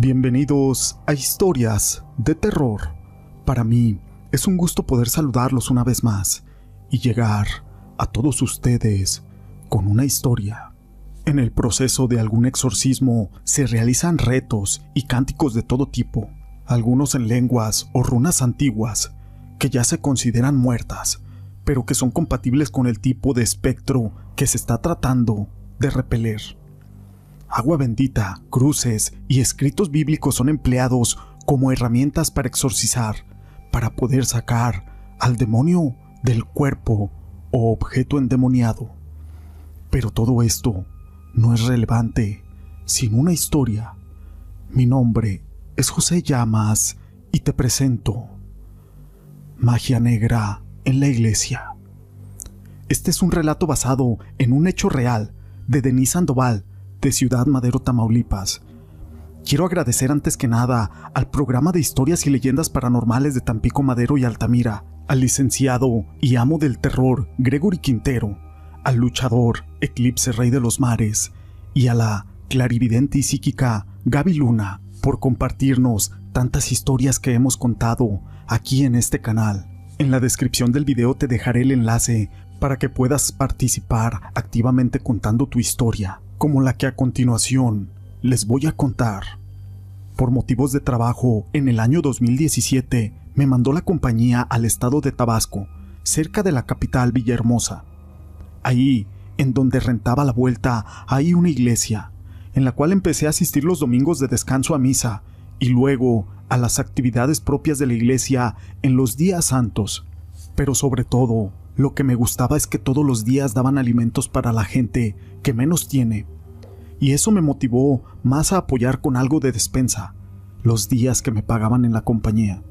Bienvenidos a Historias de Terror. Para mí es un gusto poder saludarlos una vez más y llegar a todos ustedes con una historia. En el proceso de algún exorcismo se realizan retos y cánticos de todo tipo, algunos en lenguas o runas antiguas que ya se consideran muertas, pero que son compatibles con el tipo de espectro que se está tratando de repeler. Agua bendita, cruces y escritos bíblicos son empleados como herramientas para exorcizar, para poder sacar al demonio del cuerpo o objeto endemoniado. Pero todo esto no es relevante sin una historia. Mi nombre es José Llamas y te presento Magia Negra en la Iglesia. Este es un relato basado en un hecho real de Denise Sandoval, de Ciudad Madero, Tamaulipas. Quiero agradecer antes que nada al programa de historias y leyendas paranormales de Tampico Madero y Altamira, al licenciado y amo del terror Gregory Quintero, al luchador Eclipse Rey de los Mares y a la clarividente y psíquica Gaby Luna por compartirnos tantas historias que hemos contado aquí en este canal. En la descripción del video te dejaré el enlace para que puedas participar activamente contando tu historia como la que a continuación les voy a contar. Por motivos de trabajo, en el año 2017 me mandó la compañía al estado de Tabasco, cerca de la capital Villahermosa. Ahí, en donde rentaba la vuelta, hay una iglesia, en la cual empecé a asistir los domingos de descanso a misa y luego a las actividades propias de la iglesia en los días santos. Pero sobre todo, lo que me gustaba es que todos los días daban alimentos para la gente que menos tiene. Y eso me motivó más a apoyar con algo de despensa, los días que me pagaban en la compañía.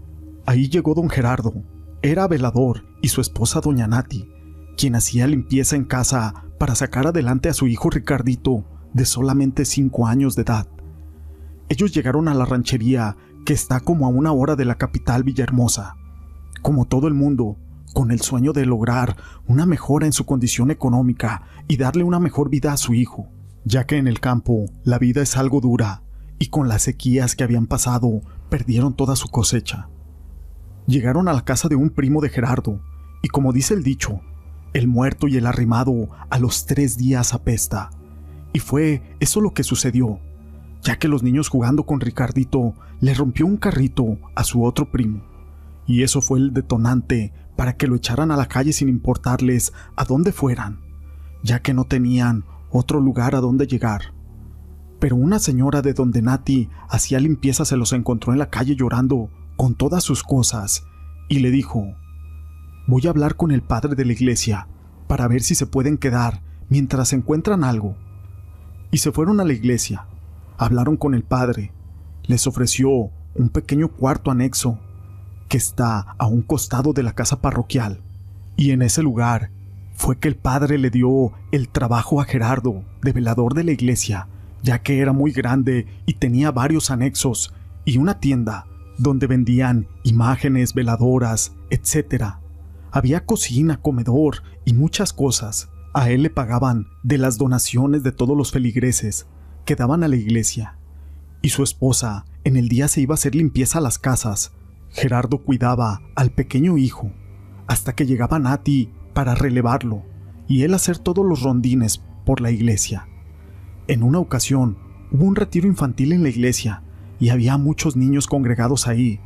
Ahí llegó don Gerardo, era velador, y su esposa doña Nati, quien hacía limpieza en casa para sacar adelante a su hijo Ricardito, de solamente cinco años de edad. Ellos llegaron a la ranchería, que está como a una hora de la capital Villahermosa. Como todo el mundo, con el sueño de lograr una mejora en su condición económica y darle una mejor vida a su hijo, ya que en el campo la vida es algo dura y con las sequías que habían pasado perdieron toda su cosecha. Llegaron a la casa de un primo de Gerardo y como dice el dicho, el muerto y el arrimado a los tres días apesta. Y fue eso lo que sucedió, ya que los niños jugando con Ricardito le rompió un carrito a su otro primo. Y eso fue el detonante para que lo echaran a la calle sin importarles a dónde fueran, ya que no tenían otro lugar a donde llegar. Pero una señora de donde Nati hacía limpieza se los encontró en la calle llorando con todas sus cosas y le dijo, voy a hablar con el padre de la iglesia para ver si se pueden quedar mientras encuentran algo. Y se fueron a la iglesia, hablaron con el padre, les ofreció un pequeño cuarto anexo que está a un costado de la casa parroquial. Y en ese lugar fue que el padre le dio el trabajo a Gerardo, de velador de la iglesia, ya que era muy grande y tenía varios anexos y una tienda donde vendían imágenes, veladoras, etc. Había cocina, comedor y muchas cosas. A él le pagaban de las donaciones de todos los feligreses que daban a la iglesia. Y su esposa en el día se iba a hacer limpieza a las casas Gerardo cuidaba al pequeño hijo hasta que llegaba Nati para relevarlo y él hacer todos los rondines por la iglesia. En una ocasión hubo un retiro infantil en la iglesia y había muchos niños congregados ahí.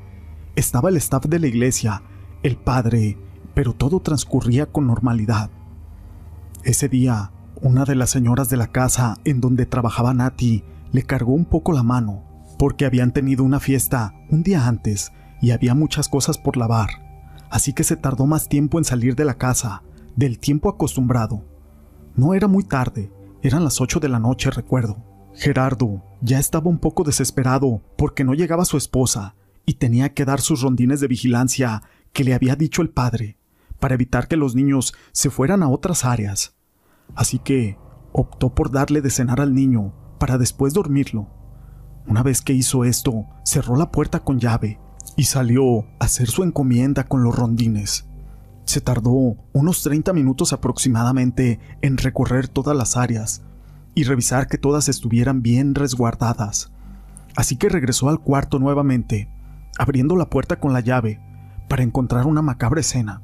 Estaba el staff de la iglesia, el padre, pero todo transcurría con normalidad. Ese día, una de las señoras de la casa en donde trabajaba Nati le cargó un poco la mano, porque habían tenido una fiesta un día antes y había muchas cosas por lavar, así que se tardó más tiempo en salir de la casa, del tiempo acostumbrado. No era muy tarde, eran las ocho de la noche, recuerdo. Gerardo ya estaba un poco desesperado porque no llegaba su esposa y tenía que dar sus rondines de vigilancia que le había dicho el padre, para evitar que los niños se fueran a otras áreas. Así que optó por darle de cenar al niño para después dormirlo. Una vez que hizo esto, cerró la puerta con llave y salió a hacer su encomienda con los rondines. Se tardó unos 30 minutos aproximadamente en recorrer todas las áreas y revisar que todas estuvieran bien resguardadas. Así que regresó al cuarto nuevamente, abriendo la puerta con la llave para encontrar una macabra escena.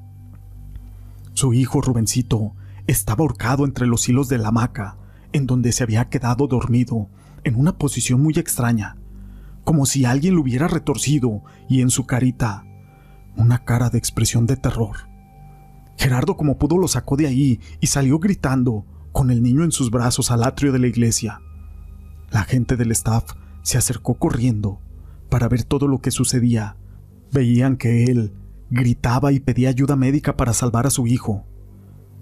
Su hijo Rubencito estaba ahorcado entre los hilos de la hamaca, en donde se había quedado dormido, en una posición muy extraña, como si alguien lo hubiera retorcido y en su carita una cara de expresión de terror. Gerardo como pudo lo sacó de ahí y salió gritando, con el niño en sus brazos al atrio de la iglesia. La gente del staff se acercó corriendo para ver todo lo que sucedía. Veían que él gritaba y pedía ayuda médica para salvar a su hijo,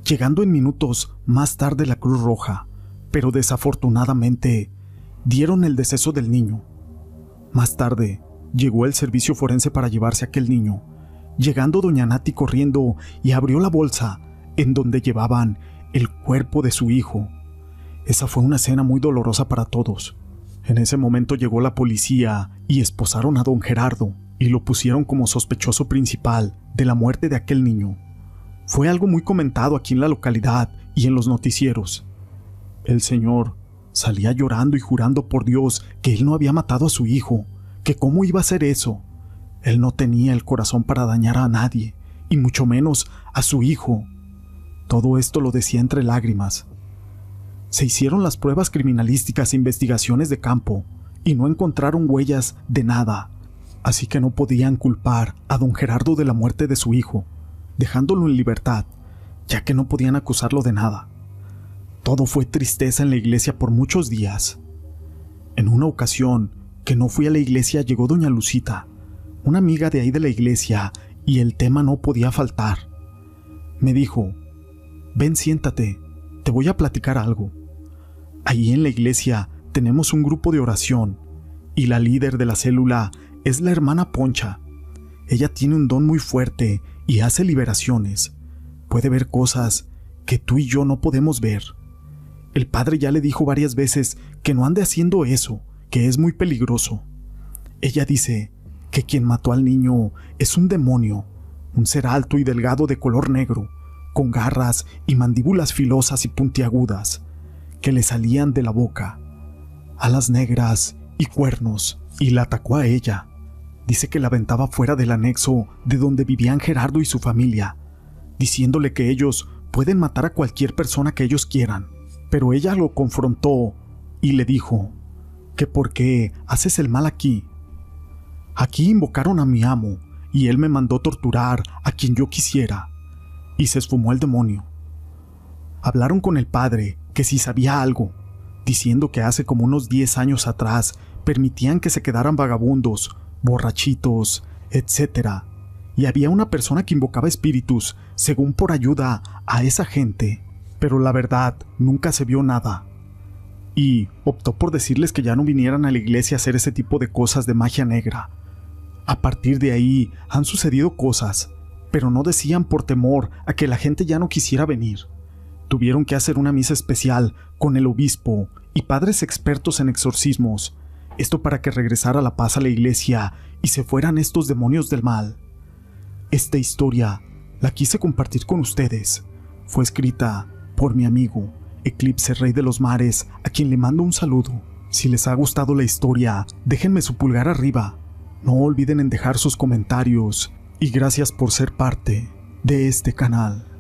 llegando en minutos más tarde la Cruz Roja, pero desafortunadamente dieron el deceso del niño. Más tarde llegó el servicio forense para llevarse a aquel niño, llegando doña Nati corriendo y abrió la bolsa en donde llevaban el cuerpo de su hijo. Esa fue una escena muy dolorosa para todos. En ese momento llegó la policía y esposaron a don Gerardo y lo pusieron como sospechoso principal de la muerte de aquel niño. Fue algo muy comentado aquí en la localidad y en los noticieros. El señor salía llorando y jurando por Dios que él no había matado a su hijo, que cómo iba a hacer eso, él no tenía el corazón para dañar a nadie, y mucho menos a su hijo. Todo esto lo decía entre lágrimas. Se hicieron las pruebas criminalísticas e investigaciones de campo, y no encontraron huellas de nada, así que no podían culpar a don Gerardo de la muerte de su hijo, dejándolo en libertad, ya que no podían acusarlo de nada. Todo fue tristeza en la iglesia por muchos días. En una ocasión que no fui a la iglesia llegó doña Lucita, una amiga de ahí de la iglesia, y el tema no podía faltar. Me dijo, ven siéntate, te voy a platicar algo. Ahí en la iglesia tenemos un grupo de oración, y la líder de la célula es la hermana Poncha. Ella tiene un don muy fuerte y hace liberaciones. Puede ver cosas que tú y yo no podemos ver. El padre ya le dijo varias veces que no ande haciendo eso, que es muy peligroso. Ella dice que quien mató al niño es un demonio, un ser alto y delgado de color negro, con garras y mandíbulas filosas y puntiagudas, que le salían de la boca, alas negras y cuernos, y la atacó a ella. Dice que la aventaba fuera del anexo de donde vivían Gerardo y su familia, diciéndole que ellos pueden matar a cualquier persona que ellos quieran, pero ella lo confrontó y le dijo que por qué haces el mal aquí Aquí invocaron a mi amo, y él me mandó torturar a quien yo quisiera, y se esfumó el demonio. Hablaron con el padre, que si sabía algo, diciendo que hace como unos 10 años atrás permitían que se quedaran vagabundos, borrachitos, etc. Y había una persona que invocaba espíritus, según por ayuda a esa gente, pero la verdad nunca se vio nada. Y optó por decirles que ya no vinieran a la iglesia a hacer ese tipo de cosas de magia negra, a partir de ahí han sucedido cosas, pero no decían por temor a que la gente ya no quisiera venir. Tuvieron que hacer una misa especial con el obispo y padres expertos en exorcismos, esto para que regresara la paz a la iglesia y se fueran estos demonios del mal. Esta historia la quise compartir con ustedes. Fue escrita por mi amigo, Eclipse Rey de los Mares, a quien le mando un saludo. Si les ha gustado la historia, déjenme su pulgar arriba no olviden en dejar sus comentarios y gracias por ser parte de este canal.